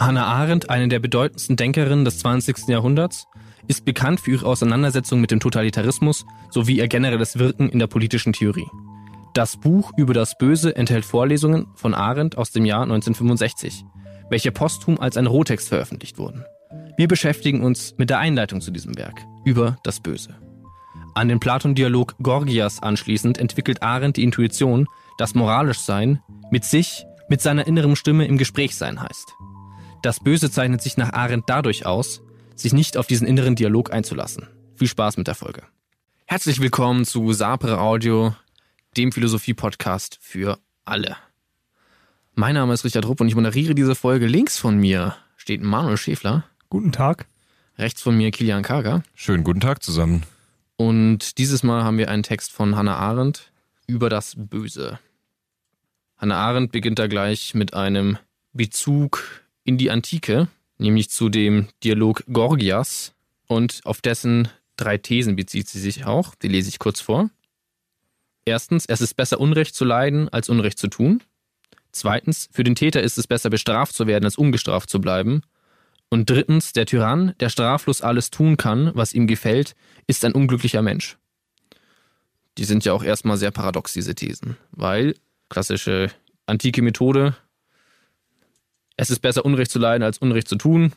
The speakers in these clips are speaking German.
Hannah Arendt, eine der bedeutendsten Denkerinnen des 20. Jahrhunderts, ist bekannt für ihre Auseinandersetzung mit dem Totalitarismus sowie ihr generelles Wirken in der politischen Theorie. Das Buch über das Böse enthält Vorlesungen von Arendt aus dem Jahr 1965, welche posthum als ein Rohtext veröffentlicht wurden. Wir beschäftigen uns mit der Einleitung zu diesem Werk über das Böse. An den Platon-Dialog Gorgias anschließend entwickelt Arendt die Intuition, dass moralisch sein mit sich, mit seiner inneren Stimme im Gespräch sein heißt. Das Böse zeichnet sich nach Arendt dadurch aus, sich nicht auf diesen inneren Dialog einzulassen. Viel Spaß mit der Folge. Herzlich willkommen zu Sapere Audio, dem Philosophie-Podcast für alle. Mein Name ist Richard Rupp und ich moderiere diese Folge. Links von mir steht Manuel Schäfler. Guten Tag. Rechts von mir Kilian Kager. Schönen guten Tag zusammen. Und dieses Mal haben wir einen Text von Hannah Arendt über das Böse. Hannah Arendt beginnt da gleich mit einem Bezug in die Antike, nämlich zu dem Dialog Gorgias und auf dessen drei Thesen bezieht sie sich auch. Die lese ich kurz vor. Erstens, es ist besser, Unrecht zu leiden, als Unrecht zu tun. Zweitens, für den Täter ist es besser, bestraft zu werden, als ungestraft zu bleiben. Und drittens, der Tyrann, der straflos alles tun kann, was ihm gefällt, ist ein unglücklicher Mensch. Die sind ja auch erstmal sehr paradox, diese Thesen, weil klassische antike Methode, es ist besser, Unrecht zu leiden, als Unrecht zu tun,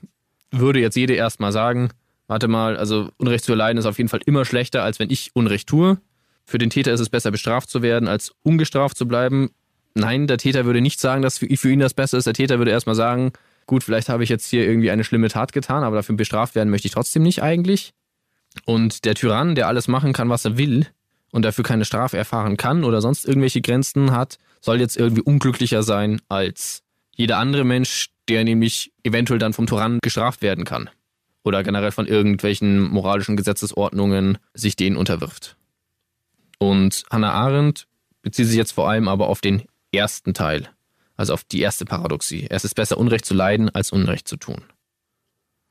würde jetzt jede erstmal sagen, warte mal, also Unrecht zu erleiden ist auf jeden Fall immer schlechter, als wenn ich Unrecht tue. Für den Täter ist es besser, bestraft zu werden, als ungestraft zu bleiben. Nein, der Täter würde nicht sagen, dass für ihn das Beste ist. Der Täter würde erstmal sagen, gut, vielleicht habe ich jetzt hier irgendwie eine schlimme Tat getan, aber dafür bestraft werden möchte ich trotzdem nicht eigentlich. Und der Tyrann, der alles machen kann, was er will und dafür keine Strafe erfahren kann oder sonst irgendwelche Grenzen hat, soll jetzt irgendwie unglücklicher sein als jeder andere Mensch, der nämlich eventuell dann vom Tyrannen gestraft werden kann. Oder generell von irgendwelchen moralischen Gesetzesordnungen sich denen unterwirft. Und Hannah Arendt bezieht sich jetzt vor allem aber auf den ersten Teil, also auf die erste Paradoxie. Es ist besser, Unrecht zu leiden, als Unrecht zu tun.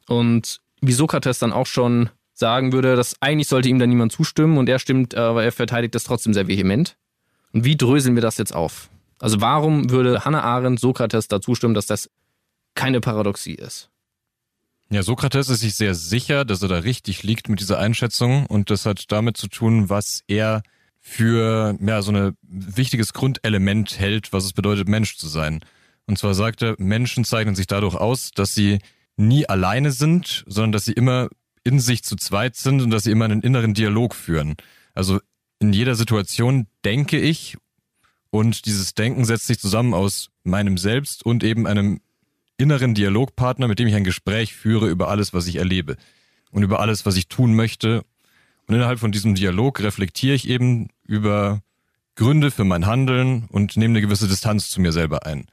Und wie Sokrates dann auch schon sagen würde, dass eigentlich sollte ihm dann niemand zustimmen und er stimmt, aber er verteidigt das trotzdem sehr vehement. Und wie dröseln wir das jetzt auf? Also warum würde Hannah Arendt Sokrates dazu stimmen, dass das keine Paradoxie ist? Ja, Sokrates ist sich sehr sicher, dass er da richtig liegt mit dieser Einschätzung und das hat damit zu tun, was er für ja, so ein wichtiges Grundelement hält, was es bedeutet, Mensch zu sein. Und zwar sagt er, Menschen zeichnen sich dadurch aus, dass sie nie alleine sind, sondern dass sie immer in sich zu zweit sind und dass sie immer einen inneren Dialog führen. Also in jeder Situation denke ich und dieses Denken setzt sich zusammen aus meinem Selbst und eben einem inneren Dialogpartner, mit dem ich ein Gespräch führe über alles, was ich erlebe und über alles, was ich tun möchte. Und innerhalb von diesem Dialog reflektiere ich eben über Gründe für mein Handeln und nehme eine gewisse Distanz zu mir selber ein.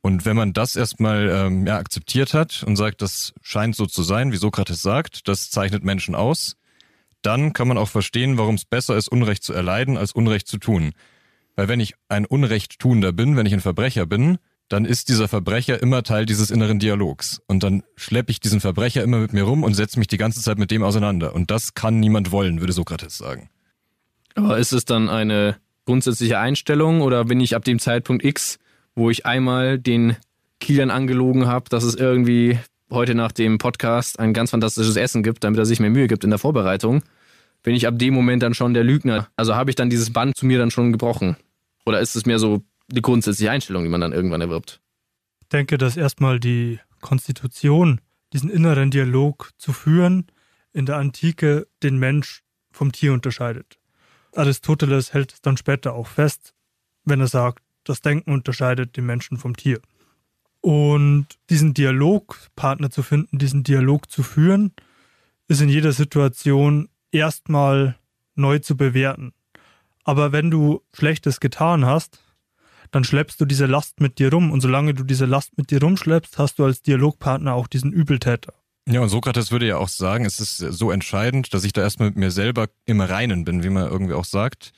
Und wenn man das erstmal ähm, ja, akzeptiert hat und sagt, das scheint so zu sein, wie Sokrates sagt, das zeichnet Menschen aus, dann kann man auch verstehen, warum es besser ist, Unrecht zu erleiden, als Unrecht zu tun. Weil wenn ich ein Unrechttuender bin, wenn ich ein Verbrecher bin, dann ist dieser Verbrecher immer Teil dieses inneren Dialogs. Und dann schleppe ich diesen Verbrecher immer mit mir rum und setze mich die ganze Zeit mit dem auseinander. Und das kann niemand wollen, würde Sokrates sagen. Aber ist es dann eine grundsätzliche Einstellung oder bin ich ab dem Zeitpunkt X, wo ich einmal den Kilian angelogen habe, dass es irgendwie heute nach dem Podcast ein ganz fantastisches Essen gibt, damit er sich mehr Mühe gibt in der Vorbereitung, bin ich ab dem Moment dann schon der Lügner. Also habe ich dann dieses Band zu mir dann schon gebrochen? Oder ist es mehr so die grundsätzliche Einstellung, die man dann irgendwann erwirbt? Ich denke, dass erstmal die Konstitution, diesen inneren Dialog zu führen, in der Antike den Mensch vom Tier unterscheidet. Aristoteles hält es dann später auch fest, wenn er sagt, das Denken unterscheidet den Menschen vom Tier. Und diesen Dialogpartner zu finden, diesen Dialog zu führen, ist in jeder Situation erstmal neu zu bewerten. Aber wenn du Schlechtes getan hast, dann schleppst du diese Last mit dir rum. Und solange du diese Last mit dir rumschleppst, hast du als Dialogpartner auch diesen Übeltäter. Ja, und Sokrates würde ja auch sagen, es ist so entscheidend, dass ich da erstmal mit mir selber im Reinen bin, wie man irgendwie auch sagt.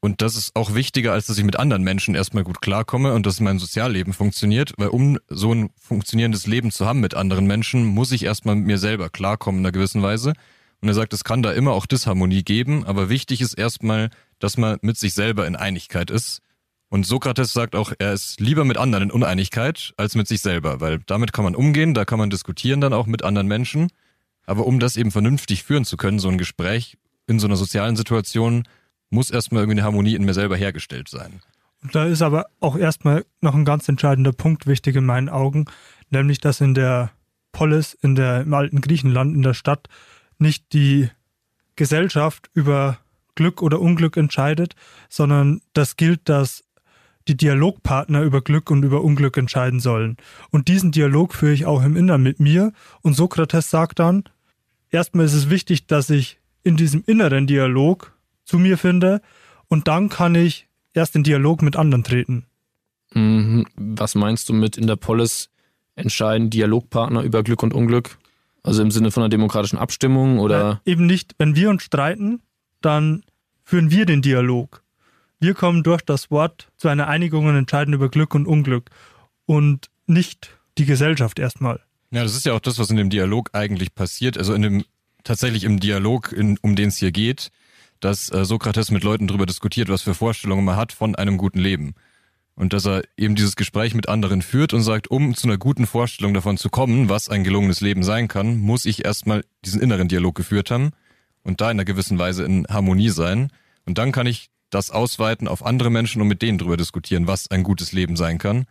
Und das ist auch wichtiger, als dass ich mit anderen Menschen erstmal gut klarkomme und dass mein Sozialleben funktioniert, weil um so ein funktionierendes Leben zu haben mit anderen Menschen, muss ich erstmal mit mir selber klarkommen in einer gewissen Weise. Und er sagt, es kann da immer auch Disharmonie geben, aber wichtig ist erstmal, dass man mit sich selber in Einigkeit ist Und Sokrates sagt auch, er ist lieber mit anderen in Uneinigkeit als mit sich selber, weil damit kann man umgehen, da kann man diskutieren dann auch mit anderen Menschen. Aber um das eben vernünftig führen zu können, so ein Gespräch in so einer sozialen Situation, muss erstmal irgendwie eine Harmonie in mir selber hergestellt sein. Und da ist aber auch erstmal noch ein ganz entscheidender Punkt wichtig in meinen Augen, nämlich dass in der Polis, in der, im alten Griechenland, in der Stadt, nicht die Gesellschaft über Glück oder Unglück entscheidet, sondern das gilt, dass die Dialogpartner über Glück und über Unglück entscheiden sollen. Und diesen Dialog führe ich auch im Inneren mit mir. Und Sokrates sagt dann, erstmal ist es wichtig, dass ich in diesem inneren Dialog zu mir finde und dann kann ich erst in Dialog mit anderen treten. Mhm. Was meinst du mit in der Polis entscheiden Dialogpartner über Glück und Unglück? Also im Sinne von einer demokratischen Abstimmung oder? Nein, eben nicht. Wenn wir uns streiten, dann führen wir den Dialog. Wir kommen durch das Wort zu einer Einigung und entscheiden über Glück und Unglück und nicht die Gesellschaft erstmal. Ja, das ist ja auch das, was in dem Dialog eigentlich passiert. Also in dem tatsächlich im Dialog, in, um den es hier geht, dass äh, Sokrates mit Leuten darüber diskutiert, was für Vorstellungen man hat von einem guten Leben. Und dass er eben dieses Gespräch mit anderen führt und sagt, um zu einer guten Vorstellung davon zu kommen, was ein gelungenes Leben sein kann, muss ich erstmal diesen inneren Dialog geführt haben und da in einer gewissen Weise in Harmonie sein. Und dann kann ich das ausweiten auf andere Menschen und mit denen darüber diskutieren, was ein gutes Leben sein kann.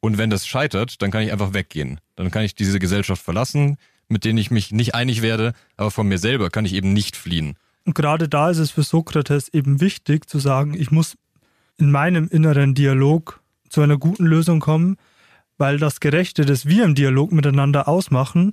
Und wenn das scheitert, dann kann ich einfach weggehen. Dann kann ich diese Gesellschaft verlassen, mit denen ich mich nicht einig werde, aber von mir selber kann ich eben nicht fliehen. Und gerade da ist es für Sokrates eben wichtig zu sagen, ich muss in meinem inneren Dialog zu einer guten Lösung kommen, weil das Gerechte, das wir im Dialog miteinander ausmachen,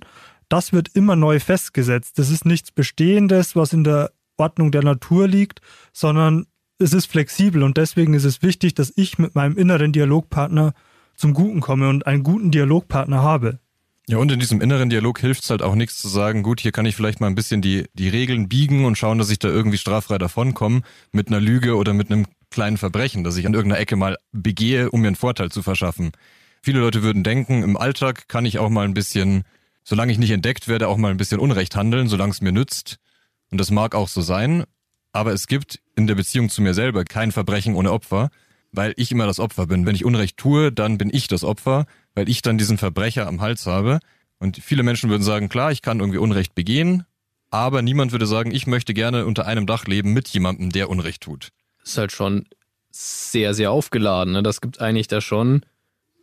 das wird immer neu festgesetzt. Das ist nichts Bestehendes, was in der Ordnung der Natur liegt, sondern es ist flexibel und deswegen ist es wichtig, dass ich mit meinem inneren Dialogpartner zum Guten komme und einen guten Dialogpartner habe. Ja, und in diesem inneren Dialog hilft es halt auch nichts zu sagen, gut, hier kann ich vielleicht mal ein bisschen die, die Regeln biegen und schauen, dass ich da irgendwie straffrei davonkomme mit einer Lüge oder mit einem kleinen Verbrechen, das ich an irgendeiner Ecke mal begehe, um mir einen Vorteil zu verschaffen. Viele Leute würden denken, im Alltag kann ich auch mal ein bisschen, solange ich nicht entdeckt werde, auch mal ein bisschen Unrecht handeln, solange es mir nützt. Und das mag auch so sein, aber es gibt in der Beziehung zu mir selber kein Verbrechen ohne Opfer, weil ich immer das Opfer bin. Wenn ich Unrecht tue, dann bin ich das Opfer, weil ich dann diesen Verbrecher am Hals habe. Und viele Menschen würden sagen, klar, ich kann irgendwie Unrecht begehen, aber niemand würde sagen, ich möchte gerne unter einem Dach leben mit jemandem, der Unrecht tut. Ist halt schon sehr, sehr aufgeladen. Ne? Das gibt eigentlich da schon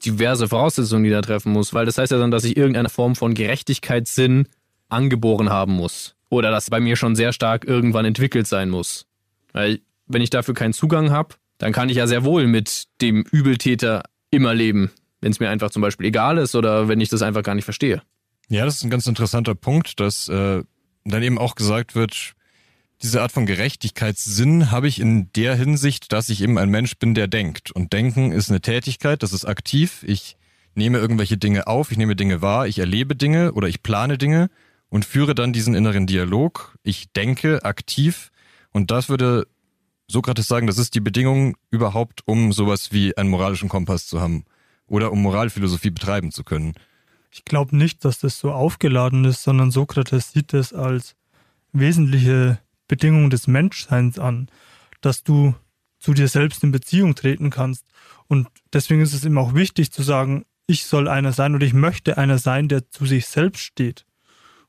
diverse Voraussetzungen, die da treffen muss, weil das heißt ja dann, dass ich irgendeine Form von Gerechtigkeitssinn angeboren haben muss. Oder das bei mir schon sehr stark irgendwann entwickelt sein muss. Weil wenn ich dafür keinen Zugang habe, dann kann ich ja sehr wohl mit dem Übeltäter immer leben. Wenn es mir einfach zum Beispiel egal ist oder wenn ich das einfach gar nicht verstehe. Ja, das ist ein ganz interessanter Punkt, dass äh, dann eben auch gesagt wird, diese Art von Gerechtigkeitssinn habe ich in der Hinsicht, dass ich eben ein Mensch bin, der denkt. Und denken ist eine Tätigkeit, das ist aktiv. Ich nehme irgendwelche Dinge auf, ich nehme Dinge wahr, ich erlebe Dinge oder ich plane Dinge und führe dann diesen inneren Dialog. Ich denke aktiv und das würde Sokrates sagen, das ist die Bedingung überhaupt, um sowas wie einen moralischen Kompass zu haben oder um Moralphilosophie betreiben zu können. Ich glaube nicht, dass das so aufgeladen ist, sondern Sokrates sieht es als wesentliche Bedingung des Menschseins an, dass du zu dir selbst in Beziehung treten kannst. Und deswegen ist es immer auch wichtig zu sagen, ich soll einer sein oder ich möchte einer sein, der zu sich selbst steht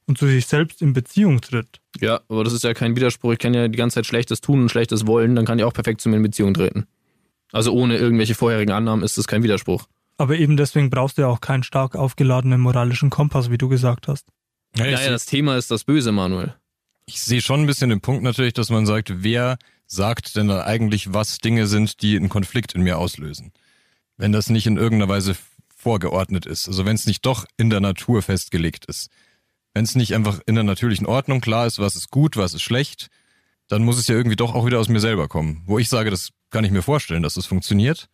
und zu sich selbst in Beziehung tritt. Ja, aber das ist ja kein Widerspruch. Ich kann ja die ganze Zeit Schlechtes tun und Schlechtes wollen, dann kann ich auch perfekt zu mir in Beziehung treten. Also ohne irgendwelche vorherigen Annahmen ist das kein Widerspruch. Aber eben deswegen brauchst du ja auch keinen stark aufgeladenen moralischen Kompass, wie du gesagt hast. Ja, ja, das Thema ist das Böse, Manuel. Ich sehe schon ein bisschen den Punkt natürlich, dass man sagt, wer sagt denn eigentlich, was Dinge sind, die einen Konflikt in mir auslösen? Wenn das nicht in irgendeiner Weise vorgeordnet ist, also wenn es nicht doch in der Natur festgelegt ist. Wenn es nicht einfach in der natürlichen Ordnung klar ist, was ist gut, was ist schlecht, dann muss es ja irgendwie doch auch wieder aus mir selber kommen. Wo ich sage, das kann ich mir vorstellen, dass das funktioniert.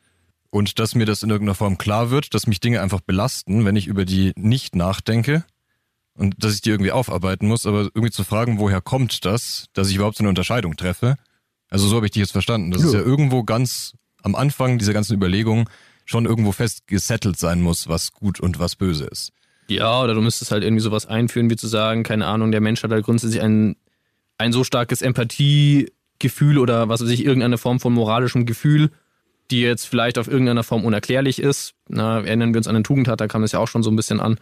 Und dass mir das in irgendeiner Form klar wird, dass mich Dinge einfach belasten, wenn ich über die nicht nachdenke. Und dass ich die irgendwie aufarbeiten muss, aber irgendwie zu fragen, woher kommt das, dass ich überhaupt so eine Unterscheidung treffe. Also so habe ich dich jetzt verstanden. Das ja. ist ja irgendwo ganz am Anfang dieser ganzen Überlegung schon irgendwo fest gesettelt sein muss, was gut und was böse ist. Ja, oder du müsstest halt irgendwie sowas einführen, wie zu sagen, keine Ahnung, der Mensch hat halt grundsätzlich ein, ein so starkes Empathiegefühl oder was weiß ich, irgendeine Form von moralischem Gefühl, die jetzt vielleicht auf irgendeiner Form unerklärlich ist. Na, erinnern wir uns an den Tugendhat, da kam es ja auch schon so ein bisschen an.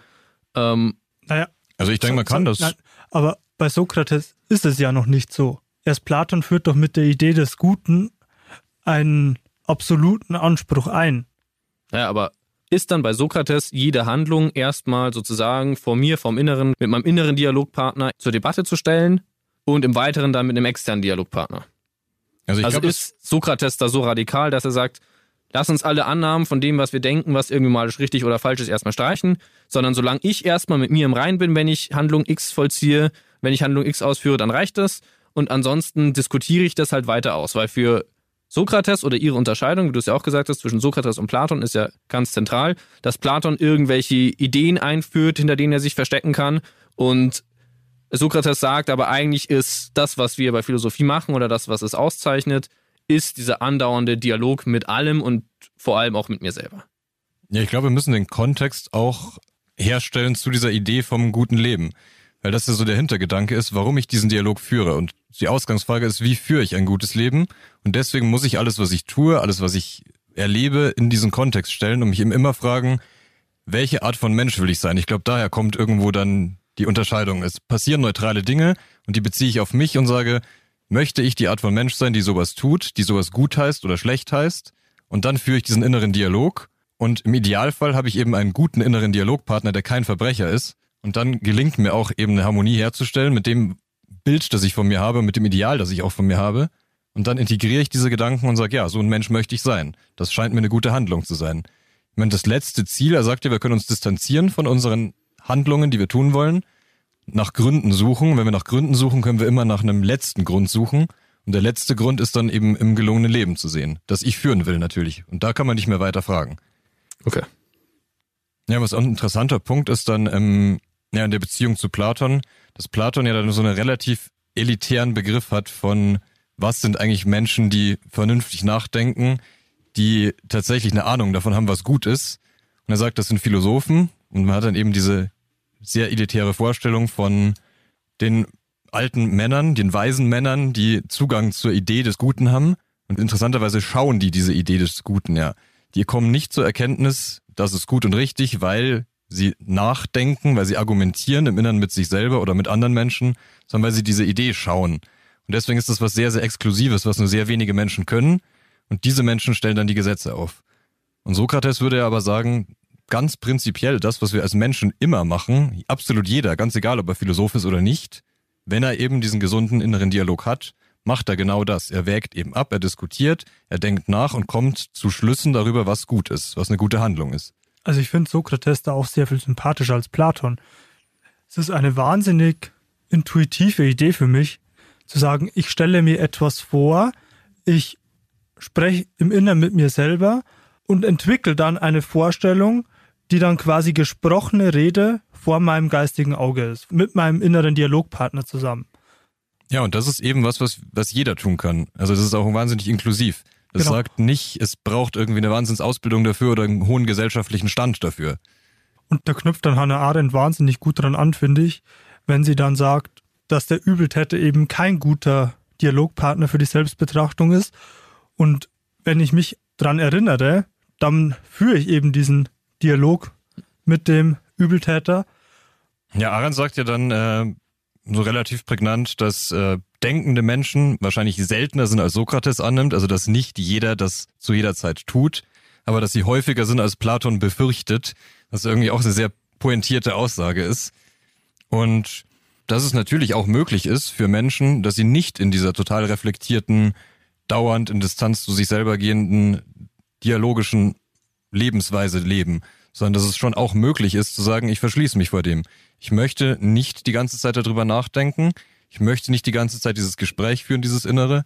Ähm, Naja, Also ich denke, man kann das. Nein, aber bei Sokrates ist es ja noch nicht so. Erst Platon führt doch mit der Idee des Guten einen absoluten Anspruch ein. Ja, aber ist dann bei Sokrates jede Handlung erstmal sozusagen vor mir, vom Inneren, mit meinem inneren Dialogpartner zur Debatte zu stellen und im Weiteren dann mit einem externen Dialogpartner? Also ich also glaube, ist Sokrates da so radikal, dass er sagt, lass uns alle Annahmen von dem, was wir denken, was irgendwie mal richtig oder falsch ist, erstmal streichen, sondern solange ich erstmal mit mir im Rein bin, wenn ich Handlung X vollziehe, wenn ich Handlung X ausführe, dann reicht das. Und ansonsten diskutiere ich das halt weiter aus, weil für Sokrates oder ihre Unterscheidung, wie du es ja auch gesagt hast, zwischen Sokrates und Platon ist ja ganz zentral, dass Platon irgendwelche Ideen einführt, hinter denen er sich verstecken kann. Und Sokrates sagt, aber eigentlich ist das, was wir bei Philosophie machen oder das, was es auszeichnet, ist dieser andauernde Dialog mit allem und vor allem auch mit mir selber. Ja, ich glaube, wir müssen den Kontext auch herstellen zu dieser Idee vom guten Leben. Weil das ja so der Hintergedanke ist, warum ich diesen Dialog führe. Und die Ausgangsfrage ist, wie führe ich ein gutes Leben? Und deswegen muss ich alles, was ich tue, alles, was ich erlebe, in diesen Kontext stellen und mich eben immer fragen, welche Art von Mensch will ich sein? Ich glaube, daher kommt irgendwo dann die Unterscheidung. Es passieren neutrale Dinge und die beziehe ich auf mich und sage, möchte ich die Art von Mensch sein, die sowas tut, die sowas gut heißt oder schlecht heißt? Und dann führe ich diesen inneren Dialog. Und im Idealfall habe ich eben einen guten inneren Dialogpartner, der kein Verbrecher ist. Und dann gelingt mir auch eben eine Harmonie herzustellen mit dem Bild, das ich von mir habe, mit dem Ideal, das ich auch von mir habe. Und dann integriere ich diese Gedanken und sage, ja, so ein Mensch möchte ich sein. Das scheint mir eine gute Handlung zu sein. Ich meine, das letzte Ziel, er sagt ja, wir können uns distanzieren von unseren Handlungen, die wir tun wollen, nach Gründen suchen. Wenn wir nach Gründen suchen, können wir immer nach einem letzten Grund suchen. Und der letzte Grund ist dann eben im gelungenen Leben zu sehen, das ich führen will natürlich. Und da kann man nicht mehr weiter fragen. Okay. Ja, was auch ein interessanter Punkt ist dann ähm, ja, in der Beziehung zu Platon, dass Platon ja dann so einen relativ elitären Begriff hat von, was sind eigentlich Menschen, die vernünftig nachdenken, die tatsächlich eine Ahnung davon haben, was gut ist. Und er sagt, das sind Philosophen. Und man hat dann eben diese sehr elitäre Vorstellung von den alten Männern, den weisen Männern, die Zugang zur Idee des Guten haben. Und interessanterweise schauen die diese Idee des Guten, ja. Die kommen nicht zur Erkenntnis, das ist gut und richtig, weil sie nachdenken, weil sie argumentieren im Inneren mit sich selber oder mit anderen Menschen, sondern weil sie diese Idee schauen. Und deswegen ist das was sehr, sehr Exklusives, was nur sehr wenige Menschen können. Und diese Menschen stellen dann die Gesetze auf. Und Sokrates würde ja aber sagen, ganz prinzipiell das, was wir als Menschen immer machen, absolut jeder, ganz egal, ob er Philosoph ist oder nicht, wenn er eben diesen gesunden inneren Dialog hat, macht er genau das. Er wägt eben ab, er diskutiert, er denkt nach und kommt zu Schlüssen darüber, was gut ist, was eine gute Handlung ist. Also ich finde Sokrates da auch sehr viel sympathischer als Platon. Es ist eine wahnsinnig intuitive Idee für mich, zu sagen, ich stelle mir etwas vor, ich spreche im Inneren mit mir selber und entwickle dann eine Vorstellung, die dann quasi gesprochene Rede vor meinem geistigen Auge ist, mit meinem inneren Dialogpartner zusammen. Ja, und das ist eben was, was, was jeder tun kann. Also das ist auch wahnsinnig inklusiv. Das Genau. sagt nicht, es braucht irgendwie eine Wahnsinnsausbildung dafür oder einen hohen gesellschaftlichen Stand dafür. Und da knüpft dann Hannah Arendt wahnsinnig gut dran an, finde ich, wenn sie dann sagt, dass der Übeltäter eben kein guter Dialogpartner für die Selbstbetrachtung ist. Und wenn ich mich dran erinnere, dann führe ich eben diesen Dialog mit dem Übeltäter. Ja, Arendt sagt ja dann äh, so relativ prägnant, dass äh, denkende Menschen wahrscheinlich seltener sind als Sokrates annimmt, also dass nicht jeder das zu jeder Zeit tut, aber dass sie häufiger sind als Platon befürchtet, was irgendwie auch eine sehr pointierte Aussage ist. Und dass es natürlich auch möglich ist für Menschen, dass sie nicht in dieser total reflektierten, dauernd in Distanz zu sich selber gehenden, dialogischen Lebensweise leben, sondern dass es schon auch möglich ist zu sagen, ich verschließe mich vor dem. Ich möchte nicht die ganze Zeit darüber nachdenken, ich möchte nicht die ganze Zeit dieses Gespräch führen, dieses Innere,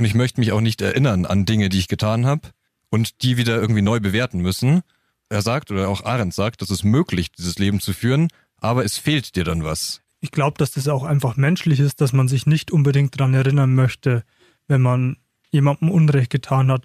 und ich möchte mich auch nicht erinnern an Dinge, die ich getan habe und die wieder irgendwie neu bewerten müssen. Er sagt, oder auch Arendt sagt, es ist möglich, dieses Leben zu führen, aber es fehlt dir dann was. Ich glaube, dass das auch einfach menschlich ist, dass man sich nicht unbedingt daran erinnern möchte, wenn man jemandem Unrecht getan hat.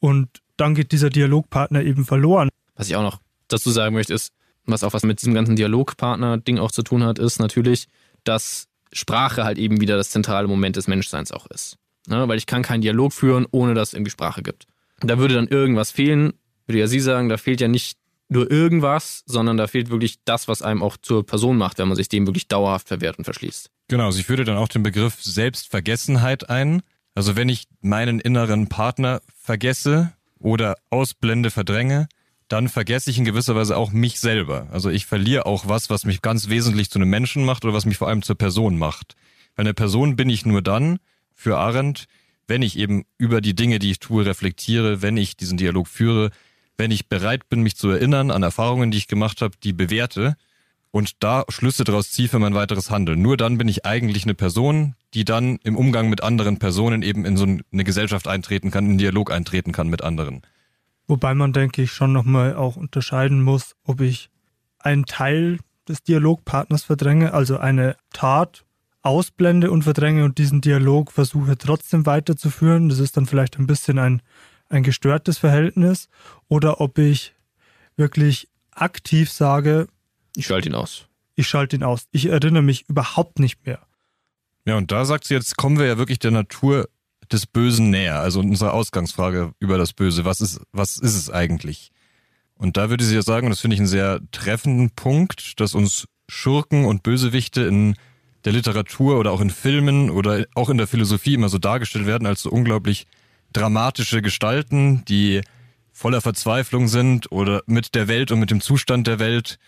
Und dann geht dieser Dialogpartner eben verloren. Was ich auch noch dazu sagen möchte, ist, was auch was mit diesem ganzen Dialogpartner-Ding auch zu tun hat, ist natürlich, dass Sprache halt eben wieder das zentrale Moment des Menschseins auch ist. Ne? Weil ich kann keinen Dialog führen, ohne dass es irgendwie Sprache gibt. Da würde dann irgendwas fehlen, würde ja sie sagen, da fehlt ja nicht nur irgendwas, sondern da fehlt wirklich das, was einem auch zur Person macht, wenn man sich dem wirklich dauerhaft verwehrt und verschließt. Genau, sie führte dann auch den Begriff Selbstvergessenheit ein. Also wenn ich meinen inneren Partner vergesse oder ausblende, verdränge, dann vergesse ich in gewisser Weise auch mich selber. Also ich verliere auch was, was mich ganz wesentlich zu einem Menschen macht oder was mich vor allem zur Person macht. Weil eine Person bin ich nur dann, für Arendt, wenn ich eben über die Dinge, die ich tue, reflektiere, wenn ich diesen Dialog führe, wenn ich bereit bin, mich zu erinnern an Erfahrungen, die ich gemacht habe, die bewerte und da Schlüsse daraus ziehe für mein weiteres Handeln. Nur dann bin ich eigentlich eine Person, die dann im Umgang mit anderen Personen eben in so eine Gesellschaft eintreten kann, in Dialog eintreten kann mit anderen. Wobei man, denke ich, schon nochmal auch unterscheiden muss, ob ich einen Teil des Dialogpartners verdränge, also eine Tat ausblende und verdränge und diesen Dialog versuche trotzdem weiterzuführen. Das ist dann vielleicht ein bisschen ein ein gestörtes Verhältnis oder ob ich wirklich aktiv sage, ich schalte ihn aus. Ich schalte ihn aus. Ich erinnere mich überhaupt nicht mehr. Ja, und da sagt sie jetzt, kommen wir ja wirklich der Natur des Bösen näher. Also unsere Ausgangsfrage über das Böse. Was ist, was ist es eigentlich? Und da würde sie ja sagen, und das finde ich einen sehr treffenden Punkt, dass uns Schurken und Bösewichte in der Literatur oder auch in Filmen oder auch in der Philosophie immer so dargestellt werden als so unglaublich dramatische Gestalten, die voller Verzweiflung sind oder mit der Welt und mit dem Zustand der Welt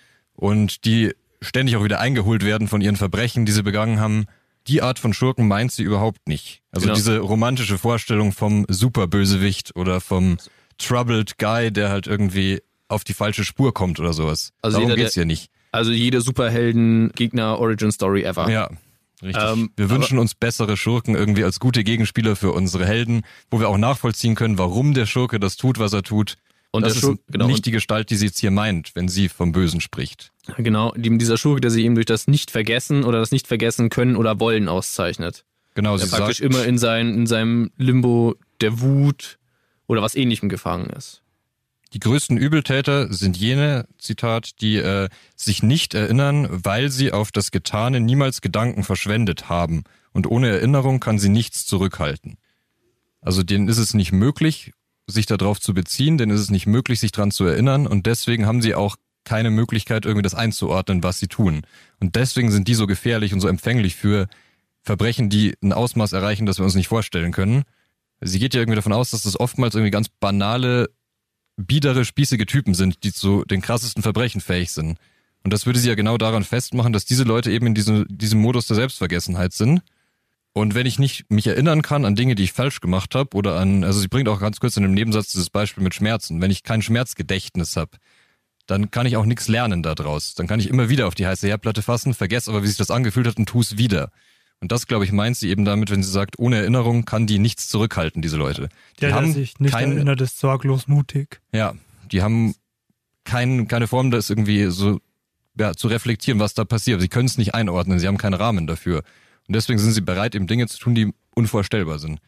und die ständig auch wieder eingeholt werden von ihren Verbrechen, die sie begangen haben. Die Art von Schurken meint sie überhaupt nicht. Also genau. diese romantische Vorstellung vom Superbösewicht oder vom Troubled Guy, der halt irgendwie auf die falsche Spur kommt oder sowas. Also Darum jeder, geht's ja nicht. Also jede Superhelden-Gegner-Origin-Story ever. Ja, Richtig. Ähm, wir wünschen uns bessere Schurken irgendwie als gute Gegenspieler für unsere Helden, wo wir auch nachvollziehen können, warum der Schurke das tut, was er tut. Und das ist genau, nicht die Gestalt, die sie jetzt hier meint, wenn sie vom Bösen spricht. Genau, dieser Schurke, der sich eben durch das Nicht-Vergessen oder das Nicht-Vergessen können oder wollen auszeichnet. Genau, der sie praktisch sagt, immer in, sein, in seinem Limbo der Wut oder was ähnlichem gefangen ist. Die größten Übeltäter sind jene, Zitat, die äh, sich nicht erinnern, weil sie auf das Getane niemals Gedanken verschwendet haben und ohne Erinnerung kann sie nichts zurückhalten. Also denen ist es nicht möglich, sich darauf zu beziehen, denen ist es nicht möglich, sich daran zu erinnern und deswegen haben sie auch keine Möglichkeit, irgendwie das einzuordnen, was sie tun. Und deswegen sind die so gefährlich und so empfänglich für Verbrechen, die ein Ausmaß erreichen, das wir uns nicht vorstellen können. Sie geht ja irgendwie davon aus, dass das oftmals irgendwie ganz banale biedere, spießige Typen sind, die zu den krassesten Verbrechen fähig sind. Und das würde sie ja genau daran festmachen, dass diese Leute eben in diesem, diesem Modus der Selbstvergessenheit sind. Und wenn ich nicht mich erinnern kann an Dinge, die ich falsch gemacht habe, oder an, also sie bringt auch ganz kurz in dem Nebensatz dieses Beispiel mit Schmerzen, wenn ich kein Schmerzgedächtnis habe, dann kann ich auch nichts lernen daraus. Dann kann ich immer wieder auf die heiße Herdplatte fassen, vergesse aber, wie sich das angefühlt hat und tu es wieder. Und das, glaube ich, meint sie eben damit, wenn sie sagt, ohne Erinnerung kann die nichts zurückhalten, diese Leute. Die der, haben der sich nicht kein, erinnert, ist sorglos mutig. Ja, die haben kein, keine Form, das irgendwie so ja, zu reflektieren, was da passiert. Sie können es nicht einordnen, sie haben keinen Rahmen dafür. Und deswegen sind sie bereit, eben Dinge zu tun, die unvorstellbar sind.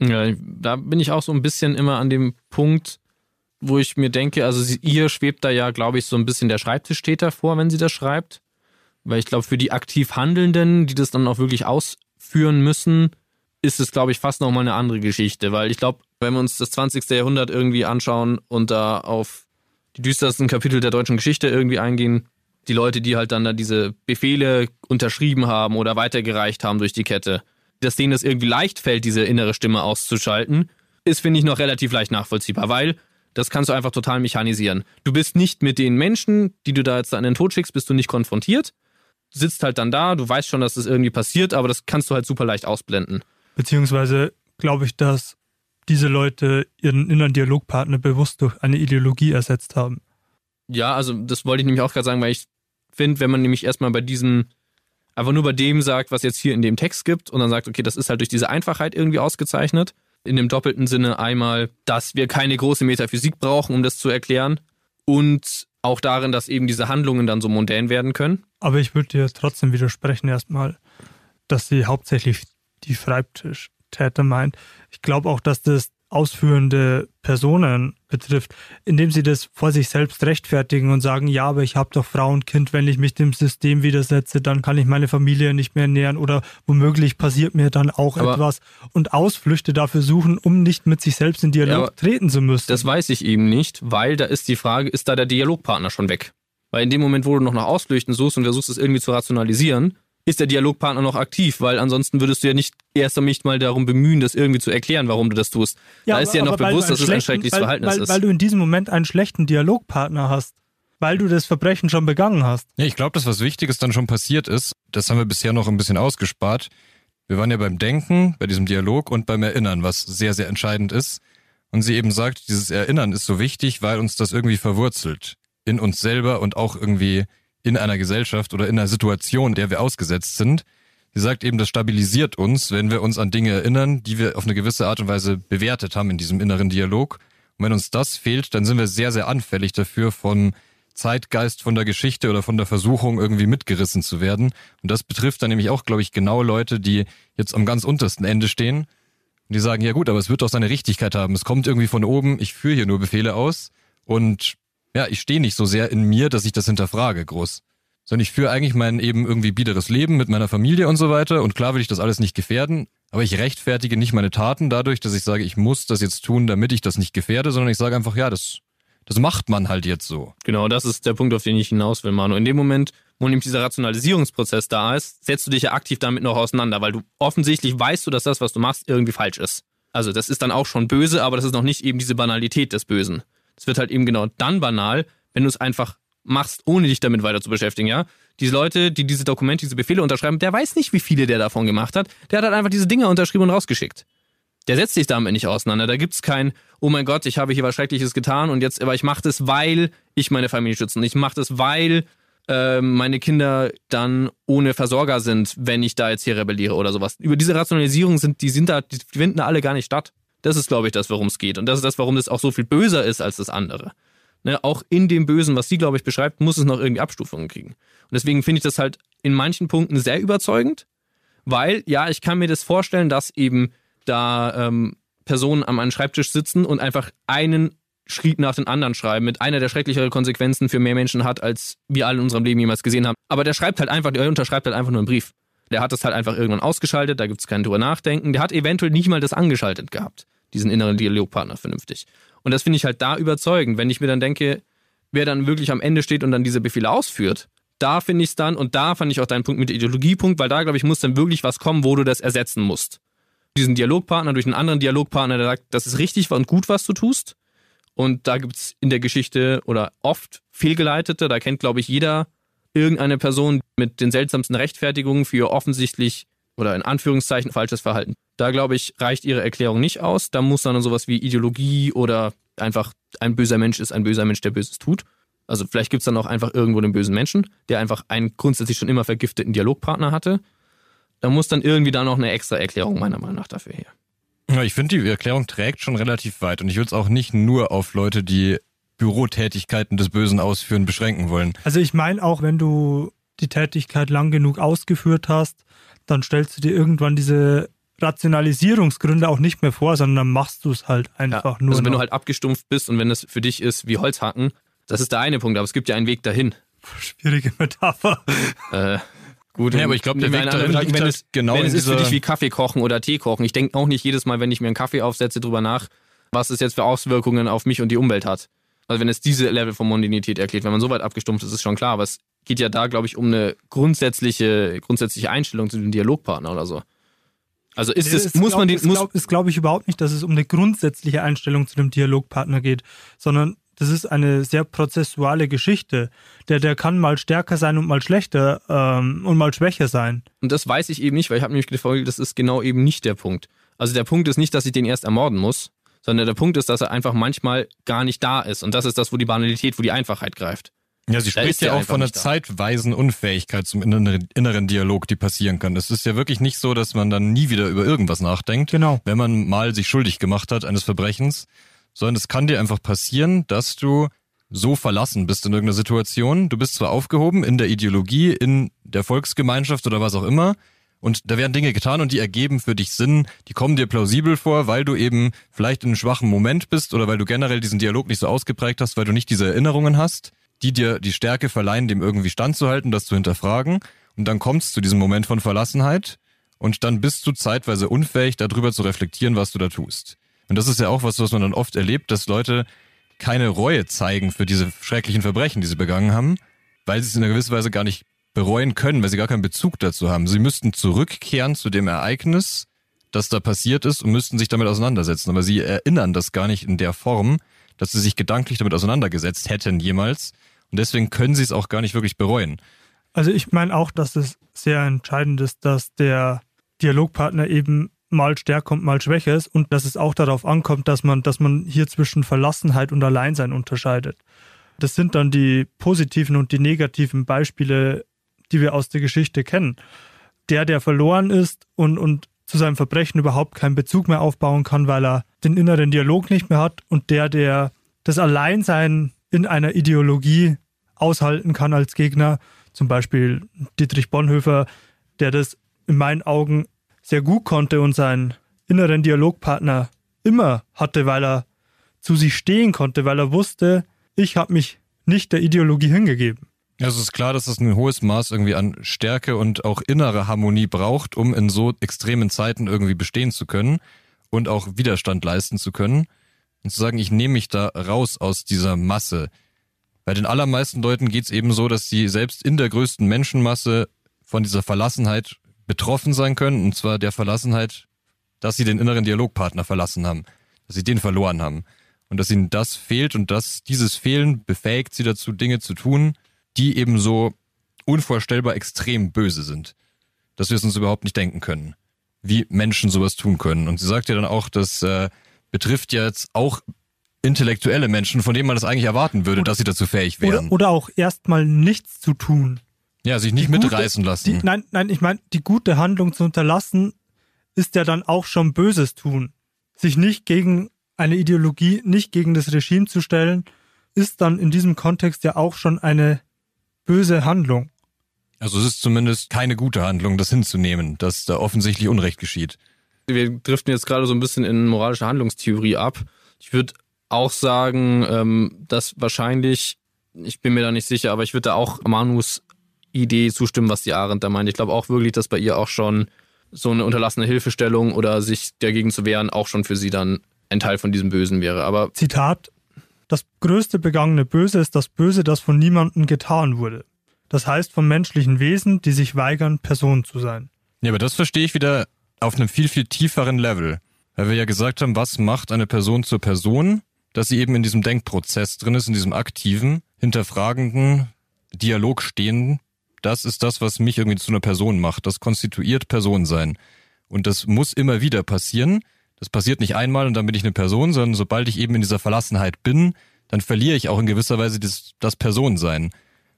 Ja, da bin ich auch so ein bisschen immer an dem Punkt, wo ich mir denke, also sie, ihr schwebt da ja, glaube ich, so ein bisschen der Schreibtischtäter vor, wenn sie das schreibt. Weil ich glaube, für die aktiv Handelnden, die das dann auch wirklich ausführen müssen, ist es, glaube ich, fast nochmal eine andere Geschichte. Weil ich glaube, wenn wir uns das 20. Jahrhundert irgendwie anschauen und da auf die düstersten Kapitel der deutschen Geschichte irgendwie eingehen, die Leute, die halt dann da diese Befehle unterschrieben haben oder weitergereicht haben durch die Kette, dass denen das irgendwie leicht fällt, diese innere Stimme auszuschalten, ist, finde ich, noch relativ leicht nachvollziehbar, weil das kannst du einfach total mechanisieren. Du bist nicht mit den Menschen, die du da jetzt an den Tod schickst, bist du nicht konfrontiert, sitzt halt dann da, du weißt schon, dass das irgendwie passiert, aber das kannst du halt super leicht ausblenden. Beziehungsweise glaube ich, dass diese Leute ihren inneren Dialogpartner bewusst durch eine Ideologie ersetzt haben. Ja, also das wollte ich nämlich auch gerade sagen, weil ich finde, wenn man nämlich erstmal bei diesen, einfach nur bei dem sagt, was jetzt hier in dem Text gibt und dann sagt, okay, das ist halt durch diese Einfachheit irgendwie ausgezeichnet. In dem doppelten Sinne einmal, dass wir keine große Metaphysik brauchen, um das zu erklären. Und auch darin, dass eben diese Handlungen dann so mondän werden können. Aber ich würde dir trotzdem widersprechen erstmal, dass sie hauptsächlich die Schreibtischtäter meint. Ich glaube auch, dass das ausführende Personen betrifft, indem sie das vor sich selbst rechtfertigen und sagen, ja, aber ich habe doch Frau und Kind, wenn ich mich dem System widersetze, dann kann ich meine Familie nicht mehr nähern oder womöglich passiert mir dann auch aber etwas und Ausflüchte dafür suchen, um nicht mit sich selbst in Dialog ja, treten zu müssen. Das weiß ich eben nicht, weil da ist die Frage, ist da der Dialogpartner schon weg? Weil in dem Moment, wo du noch nach Ausflüchten suchst und versuchst es irgendwie zu rationalisieren, ist der Dialogpartner noch aktiv, weil ansonsten würdest du ja nicht erst einmal nicht mal darum bemühen, das irgendwie zu erklären, warum du das tust. Ja, da ist dir ja noch bewusst, dass es ein schreckliches weil, Verhalten weil, ist. Weil du in diesem Moment einen schlechten Dialogpartner hast. Weil du das Verbrechen schon begangen hast. Ja, ich glaube, dass was Wichtiges dann schon passiert ist, das haben wir bisher noch ein bisschen ausgespart. Wir waren ja beim Denken, bei diesem Dialog und beim Erinnern, was sehr, sehr entscheidend ist. Und sie eben sagt, dieses Erinnern ist so wichtig, weil uns das irgendwie verwurzelt. In uns selber und auch irgendwie in einer Gesellschaft oder in einer Situation, der wir ausgesetzt sind. Sie sagt eben, das stabilisiert uns, wenn wir uns an Dinge erinnern, die wir auf eine gewisse Art und Weise bewertet haben in diesem inneren Dialog. Und wenn uns das fehlt, dann sind wir sehr, sehr anfällig dafür, vom Zeitgeist, von der Geschichte oder von der Versuchung irgendwie mitgerissen zu werden. Und das betrifft dann nämlich auch, glaube ich, genau Leute, die jetzt am ganz untersten Ende stehen. Und die sagen, ja gut, aber es wird doch seine Richtigkeit haben. Es kommt irgendwie von oben, ich führe hier nur Befehle aus. Und ja, ich stehe nicht so sehr in mir, dass ich das hinterfrage, groß. Sondern ich führe eigentlich mein eben irgendwie biederes Leben mit meiner Familie und so weiter. Und klar will ich das alles nicht gefährden, aber ich rechtfertige nicht meine Taten dadurch, dass ich sage, ich muss das jetzt tun, damit ich das nicht gefährde, sondern ich sage einfach, ja, das, das macht man halt jetzt so. Genau, das ist der Punkt, auf den ich hinaus will, Manu. In dem Moment, wo nämlich dieser Rationalisierungsprozess da ist, setzt du dich ja aktiv damit noch auseinander, weil du offensichtlich weißt du, dass das, was du machst, irgendwie falsch ist. Also das ist dann auch schon böse, aber das ist noch nicht eben diese Banalität des Bösen. Es wird halt eben genau dann banal, wenn du es einfach machst, ohne dich damit weiter zu beschäftigen, ja. Diese Leute, die diese Dokumente, diese Befehle unterschreiben, der weiß nicht, wie viele der davon gemacht hat. Der hat halt einfach diese Dinge unterschrieben und rausgeschickt. Der setzt sich damit nicht auseinander. Da gibt's kein, oh mein Gott, ich habe hier was Schreckliches getan und jetzt, aber ich mache das, weil ich meine Familie schütze. Und ich mache das, weil äh, meine Kinder dann ohne Versorger sind, wenn ich da jetzt hier rebelliere oder sowas. Über diese Rationalisierung sind, die sind da, die finden alle gar nicht statt. Das ist, glaube ich, das, worum es geht. Und das ist das, warum das auch so viel böser ist als das andere. Ne, auch in dem Bösen, was sie, glaube ich, beschreibt, muss es noch irgendwie Abstufungen kriegen. Und deswegen finde ich das halt in manchen Punkten sehr überzeugend, weil, ja, ich kann mir das vorstellen, dass eben da ähm, Personen am einen Schreibtisch sitzen und einfach einen Schrieb nach den anderen schreiben, mit einer der schrecklicheren Konsequenzen für mehr Menschen hat, als wir alle in unserem Leben jemals gesehen haben. Aber der schreibt halt einfach, der unterschreibt halt einfach nur einen Brief. Der hat das halt einfach irgendwann ausgeschaltet, da gibt es kein drüber nachdenken. Der hat eventuell nicht mal das angeschaltet gehabt diesen inneren Dialogpartner vernünftig. Und das finde ich halt da überzeugend, wenn ich mir dann denke, wer dann wirklich am Ende steht und dann diese Befehle ausführt. Da finde ich es dann, und da fand ich auch deinen Punkt mit Ideologiepunkt, weil da, glaube ich, muss dann wirklich was kommen, wo du das ersetzen musst. Diesen Dialogpartner durch einen anderen Dialogpartner, der sagt, das ist richtig und gut, was du tust. Und da gibt es in der Geschichte oder oft fehlgeleitete, da kennt, glaube ich, jeder irgendeine Person mit den seltsamsten Rechtfertigungen für offensichtlich oder in Anführungszeichen falsches Verhalten. Da glaube ich, reicht ihre Erklärung nicht aus. Da muss dann sowas wie Ideologie oder einfach ein böser Mensch ist ein böser Mensch, der Böses tut. Also vielleicht gibt es dann auch einfach irgendwo den bösen Menschen, der einfach einen grundsätzlich schon immer vergifteten Dialogpartner hatte. Da muss dann irgendwie da noch eine extra Erklärung meiner Meinung nach dafür her. Ja, ich finde, die Erklärung trägt schon relativ weit und ich würde es auch nicht nur auf Leute, die Bürotätigkeiten des Bösen ausführen, beschränken wollen. Also ich meine auch, wenn du die Tätigkeit lang genug ausgeführt hast, dann stellst du dir irgendwann diese Rationalisierungsgründe auch nicht mehr vor, sondern dann machst du es halt einfach ja, nur. Also wenn noch. du halt abgestumpft bist und wenn das für dich ist wie Holzhacken, das ist der eine Punkt, aber es gibt ja einen Weg dahin. Schwierige Metapher. Äh, gut, ja, aber ich glaube, der Weg dahin liegt wenn halt es, genau wenn es ist für dich wie Kaffee kochen oder Tee kochen. Ich denke auch nicht jedes Mal, wenn ich mir einen Kaffee aufsetze, drüber nach, was es jetzt für Auswirkungen auf mich und die Umwelt hat. Also wenn es diese Level von Mondinität erklärt, wenn man so weit abgestumpft ist, ist schon klar, aber es geht ja da, glaube ich, um eine grundsätzliche, grundsätzliche Einstellung zu dem Dialogpartner oder so. Also ist es, muss glaub, man den, muss. Glaub, ist glaube ich überhaupt nicht, dass es um eine grundsätzliche Einstellung zu dem Dialogpartner geht, sondern das ist eine sehr prozessuale Geschichte. Der, der kann mal stärker sein und mal schlechter ähm, und mal schwächer sein. Und das weiß ich eben nicht, weil ich habe nämlich gefolgt, das ist genau eben nicht der Punkt. Also der Punkt ist nicht, dass ich den erst ermorden muss, sondern der Punkt ist, dass er einfach manchmal gar nicht da ist. Und das ist das, wo die Banalität, wo die Einfachheit greift. Ja, sie spricht ja auch von einer zeitweisen Unfähigkeit zum inneren, inneren Dialog, die passieren kann. Es ist ja wirklich nicht so, dass man dann nie wieder über irgendwas nachdenkt, genau. wenn man mal sich schuldig gemacht hat eines Verbrechens, sondern es kann dir einfach passieren, dass du so verlassen bist in irgendeiner Situation. Du bist zwar aufgehoben in der Ideologie, in der Volksgemeinschaft oder was auch immer, Und da werden Dinge getan und die ergeben für dich Sinn, die kommen dir plausibel vor, weil du eben vielleicht in einem schwachen Moment bist oder weil du generell diesen Dialog nicht so ausgeprägt hast, weil du nicht diese Erinnerungen hast, die dir die Stärke verleihen, dem irgendwie standzuhalten, das zu hinterfragen. Und dann kommst du zu diesem Moment von Verlassenheit und dann bist du zeitweise unfähig, darüber zu reflektieren, was du da tust. Und das ist ja auch was, was man dann oft erlebt, dass Leute keine Reue zeigen für diese schrecklichen Verbrechen, die sie begangen haben, weil sie es in einer gewissen Weise gar nicht bereuen können, weil sie gar keinen Bezug dazu haben. Sie müssten zurückkehren zu dem Ereignis, das da passiert ist und müssten sich damit auseinandersetzen. Aber sie erinnern das gar nicht in der Form, dass sie sich gedanklich damit auseinandergesetzt hätten jemals. Und deswegen können sie es auch gar nicht wirklich bereuen. Also ich meine auch, dass es sehr entscheidend ist, dass der Dialogpartner eben mal stärker und mal schwächer ist und dass es auch darauf ankommt, dass man, dass man hier zwischen Verlassenheit und Alleinsein unterscheidet. Das sind dann die positiven und die negativen Beispiele, die wir aus der Geschichte kennen. Der, der verloren ist und, und zu seinem Verbrechen überhaupt keinen Bezug mehr aufbauen kann, weil er den inneren Dialog nicht mehr hat und der, der das Alleinsein in einer Ideologie aushalten kann als Gegner, zum Beispiel Dietrich Bonhoeffer, der das in meinen Augen sehr gut konnte und seinen inneren Dialogpartner immer hatte, weil er zu sich stehen konnte, weil er wusste, ich habe mich nicht der Ideologie hingegeben. Also es ist klar, dass es ein hohes Maß irgendwie an Stärke und auch innere Harmonie braucht, um in so extremen Zeiten irgendwie bestehen zu können und auch Widerstand leisten zu können. Und zu sagen, ich nehme mich da raus aus dieser Masse. Bei den allermeisten Leuten geht es eben so, dass sie selbst in der größten Menschenmasse von dieser Verlassenheit betroffen sein können, und zwar der Verlassenheit, dass sie den inneren Dialogpartner verlassen haben, dass sie den verloren haben und dass ihnen das fehlt und dass dieses Fehlen befähigt sie dazu, Dinge zu tun, die eben so unvorstellbar extrem böse sind, dass wir es uns überhaupt nicht denken können, wie Menschen sowas tun können. Und sie sagt ja dann auch, das äh, betrifft ja jetzt auch intellektuelle Menschen, von denen man das eigentlich erwarten würde, oder, dass sie dazu fähig wären. Oder, oder auch erstmal nichts zu tun. Ja, sich nicht die mitreißen gute, lassen. Die, nein, nein, ich meine, die gute Handlung zu unterlassen, ist ja dann auch schon Böses tun. Sich nicht gegen eine Ideologie, nicht gegen das Regime zu stellen, ist dann in diesem Kontext ja auch schon eine böse Handlung. Also es ist zumindest keine gute Handlung, das hinzunehmen, dass da offensichtlich Unrecht geschieht. Wir driften jetzt gerade so ein bisschen in moralische Handlungstheorie ab. Ich würde auch sagen, ähm, dass wahrscheinlich, ich bin mir da nicht sicher, aber ich würde da auch Manus Idee zustimmen, was die Arendt da meint. Ich glaube auch wirklich, dass bei ihr auch schon so eine unterlassene Hilfestellung oder sich dagegen zu wehren auch schon für sie dann ein Teil von diesem Bösen wäre. Aber Zitat: Das größte begangene Böse ist das Böse, das von niemandem getan wurde. Das heißt von menschlichen Wesen, die sich weigern, Person zu sein. Ja, aber das verstehe ich wieder auf einem viel, viel tieferen Level. Weil wir ja gesagt haben, was macht eine Person zur Person? Dass sie eben in diesem Denkprozess drin ist, in diesem aktiven, hinterfragenden, Dialog stehenden das ist das, was mich irgendwie zu einer Person macht. Das konstituiert Personensein. Und das muss immer wieder passieren. Das passiert nicht einmal und dann bin ich eine Person, sondern sobald ich eben in dieser Verlassenheit bin, dann verliere ich auch in gewisser Weise das, das Personensein.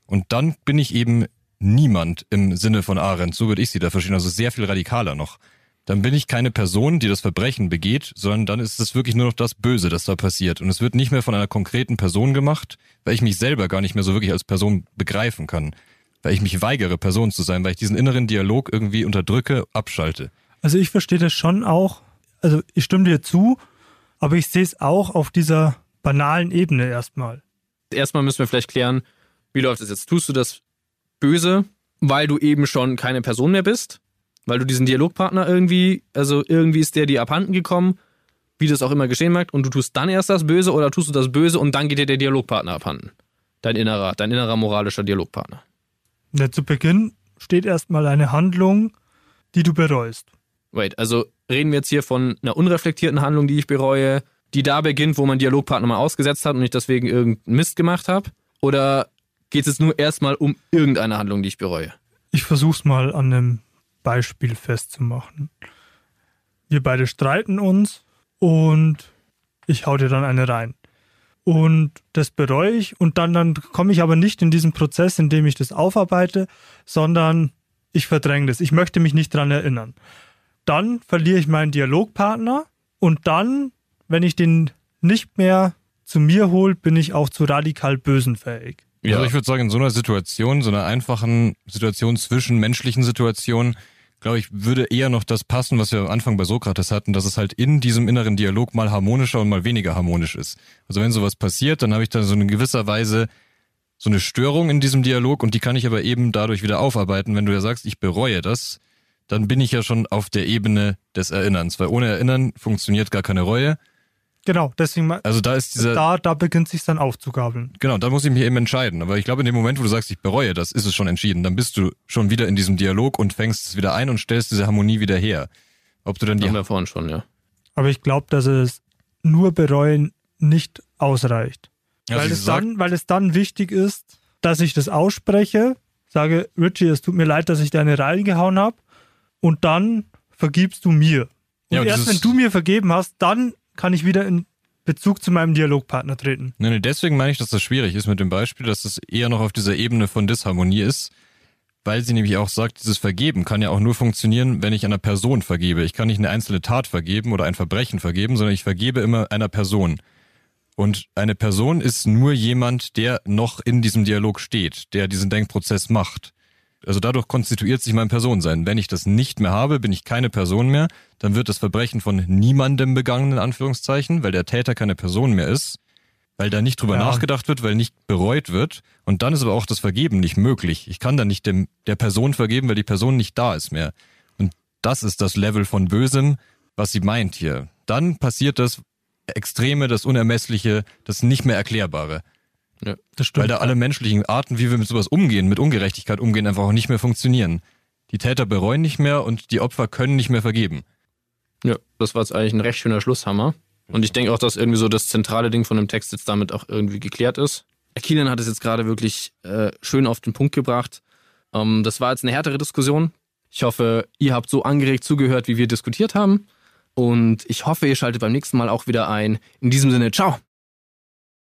Und dann bin ich eben niemand im Sinne von Arendt. So würde ich sie da verstehen. Also sehr viel radikaler noch. Dann bin ich keine Person, die das Verbrechen begeht, sondern dann ist es wirklich nur noch das Böse, das da passiert. Und es wird nicht mehr von einer konkreten Person gemacht, weil ich mich selber gar nicht mehr so wirklich als Person begreifen kann weil ich mich weigere, Person zu sein, weil ich diesen inneren Dialog irgendwie unterdrücke, abschalte. Also ich verstehe das schon auch, also ich stimme dir zu, aber ich sehe es auch auf dieser banalen Ebene erstmal. Erstmal müssen wir vielleicht klären, wie läuft es jetzt? Tust du das böse, weil du eben schon keine Person mehr bist? Weil du diesen Dialogpartner irgendwie, also irgendwie ist der dir abhanden gekommen, wie das auch immer geschehen mag, und du tust dann erst das Böse oder tust du das Böse und dann geht dir der Dialogpartner abhanden? Dein innerer, dein innerer moralischer Dialogpartner. Ja, zu Beginn steht erstmal eine Handlung, die du bereust. Wait, also reden wir jetzt hier von einer unreflektierten Handlung, die ich bereue, die da beginnt, wo mein Dialogpartner mal ausgesetzt hat und ich deswegen irgendeinen Mist gemacht habe? Oder geht es jetzt nur erstmal um irgendeine Handlung, die ich bereue? Ich versuch's mal an einem Beispiel festzumachen. Wir beide streiten uns und ich hau dir dann eine rein. Und das bereue ich und dann, dann komme ich aber nicht in diesen Prozess, in dem ich das aufarbeite, sondern ich verdränge das. Ich möchte mich nicht daran erinnern. Dann verliere ich meinen Dialogpartner und dann, wenn ich den nicht mehr zu mir hole, bin ich auch zu radikal Bösen fähig. Ja, also ich würde sagen, in so einer Situation, so einer einfachen Situation zwischen menschlichen Situationen, glaube ich, würde eher noch das passen, was wir am Anfang bei Sokrates hatten, dass es halt in diesem inneren Dialog mal harmonischer und mal weniger harmonisch ist. Also wenn sowas passiert, dann habe ich da so in gewisser Weise so eine Störung in diesem Dialog und die kann ich aber eben dadurch wieder aufarbeiten. Wenn du ja sagst, ich bereue das, dann bin ich ja schon auf der Ebene des Erinnerns, weil ohne Erinnern funktioniert gar keine Reue. Genau, deswegen. Also da ist dieser. Da, da beginnt sich dann aufzugabeln. Genau, da muss ich mich eben entscheiden. Aber ich glaube, in dem Moment, wo du sagst, ich bereue das, ist es schon entschieden. Dann bist du schon wieder in diesem Dialog und fängst es wieder ein und stellst diese Harmonie wieder her. Ob du dann die. Haben wir vorhin schon, ja. Aber ich glaube, dass es nur bereuen nicht ausreicht. Weil, sie es dann, weil es dann wichtig ist, dass ich das ausspreche, sage, Richie, es tut mir leid, dass ich deine reingehauen habe. Und dann vergibst du mir. Und Ja, und erst wenn du mir vergeben hast, dann kann ich wieder in Bezug zu meinem Dialogpartner treten. Nee, nee, deswegen meine ich, dass das schwierig ist mit dem Beispiel, dass es eher noch auf dieser Ebene von Disharmonie ist, weil sie nämlich auch sagt, dieses Vergeben kann ja auch nur funktionieren, wenn ich einer Person vergebe. Ich kann nicht eine einzelne Tat vergeben oder ein Verbrechen vergeben, sondern ich vergebe immer einer Person. Und eine Person ist nur jemand, der noch in diesem Dialog steht, der diesen Denkprozess macht. Also dadurch konstituiert sich mein Personensein. Wenn ich das nicht mehr habe, bin ich keine Person mehr, dann wird das Verbrechen von niemandem begangen, in Anführungszeichen, weil der Täter keine Person mehr ist, weil da nicht drüber Ja. nachgedacht wird, weil nicht bereut wird. Und dann ist aber auch das Vergeben nicht möglich. Ich kann dann nicht dem, der Person vergeben, weil die Person nicht da ist mehr. Und das ist das Level von Bösem, was sie meint hier. Dann passiert das Extreme, das Unermessliche, das nicht mehr Erklärbare. Ja. Das stimmt. Weil da alle menschlichen Arten, wie wir mit sowas umgehen, mit Ungerechtigkeit umgehen, einfach auch nicht mehr funktionieren. Die Täter bereuen nicht mehr und die Opfer können nicht mehr vergeben. Ja, das war jetzt eigentlich ein recht schöner Schlusshammer. Und ich denke auch, dass irgendwie so das zentrale Ding von dem Text jetzt damit auch irgendwie geklärt ist. Kilian hat es jetzt gerade wirklich äh, schön auf den Punkt gebracht. Ähm, das war jetzt eine härtere Diskussion. Ich hoffe, ihr habt so angeregt zugehört, wie wir diskutiert haben. Und ich hoffe, ihr schaltet beim nächsten Mal auch wieder ein. In diesem Sinne, ciao!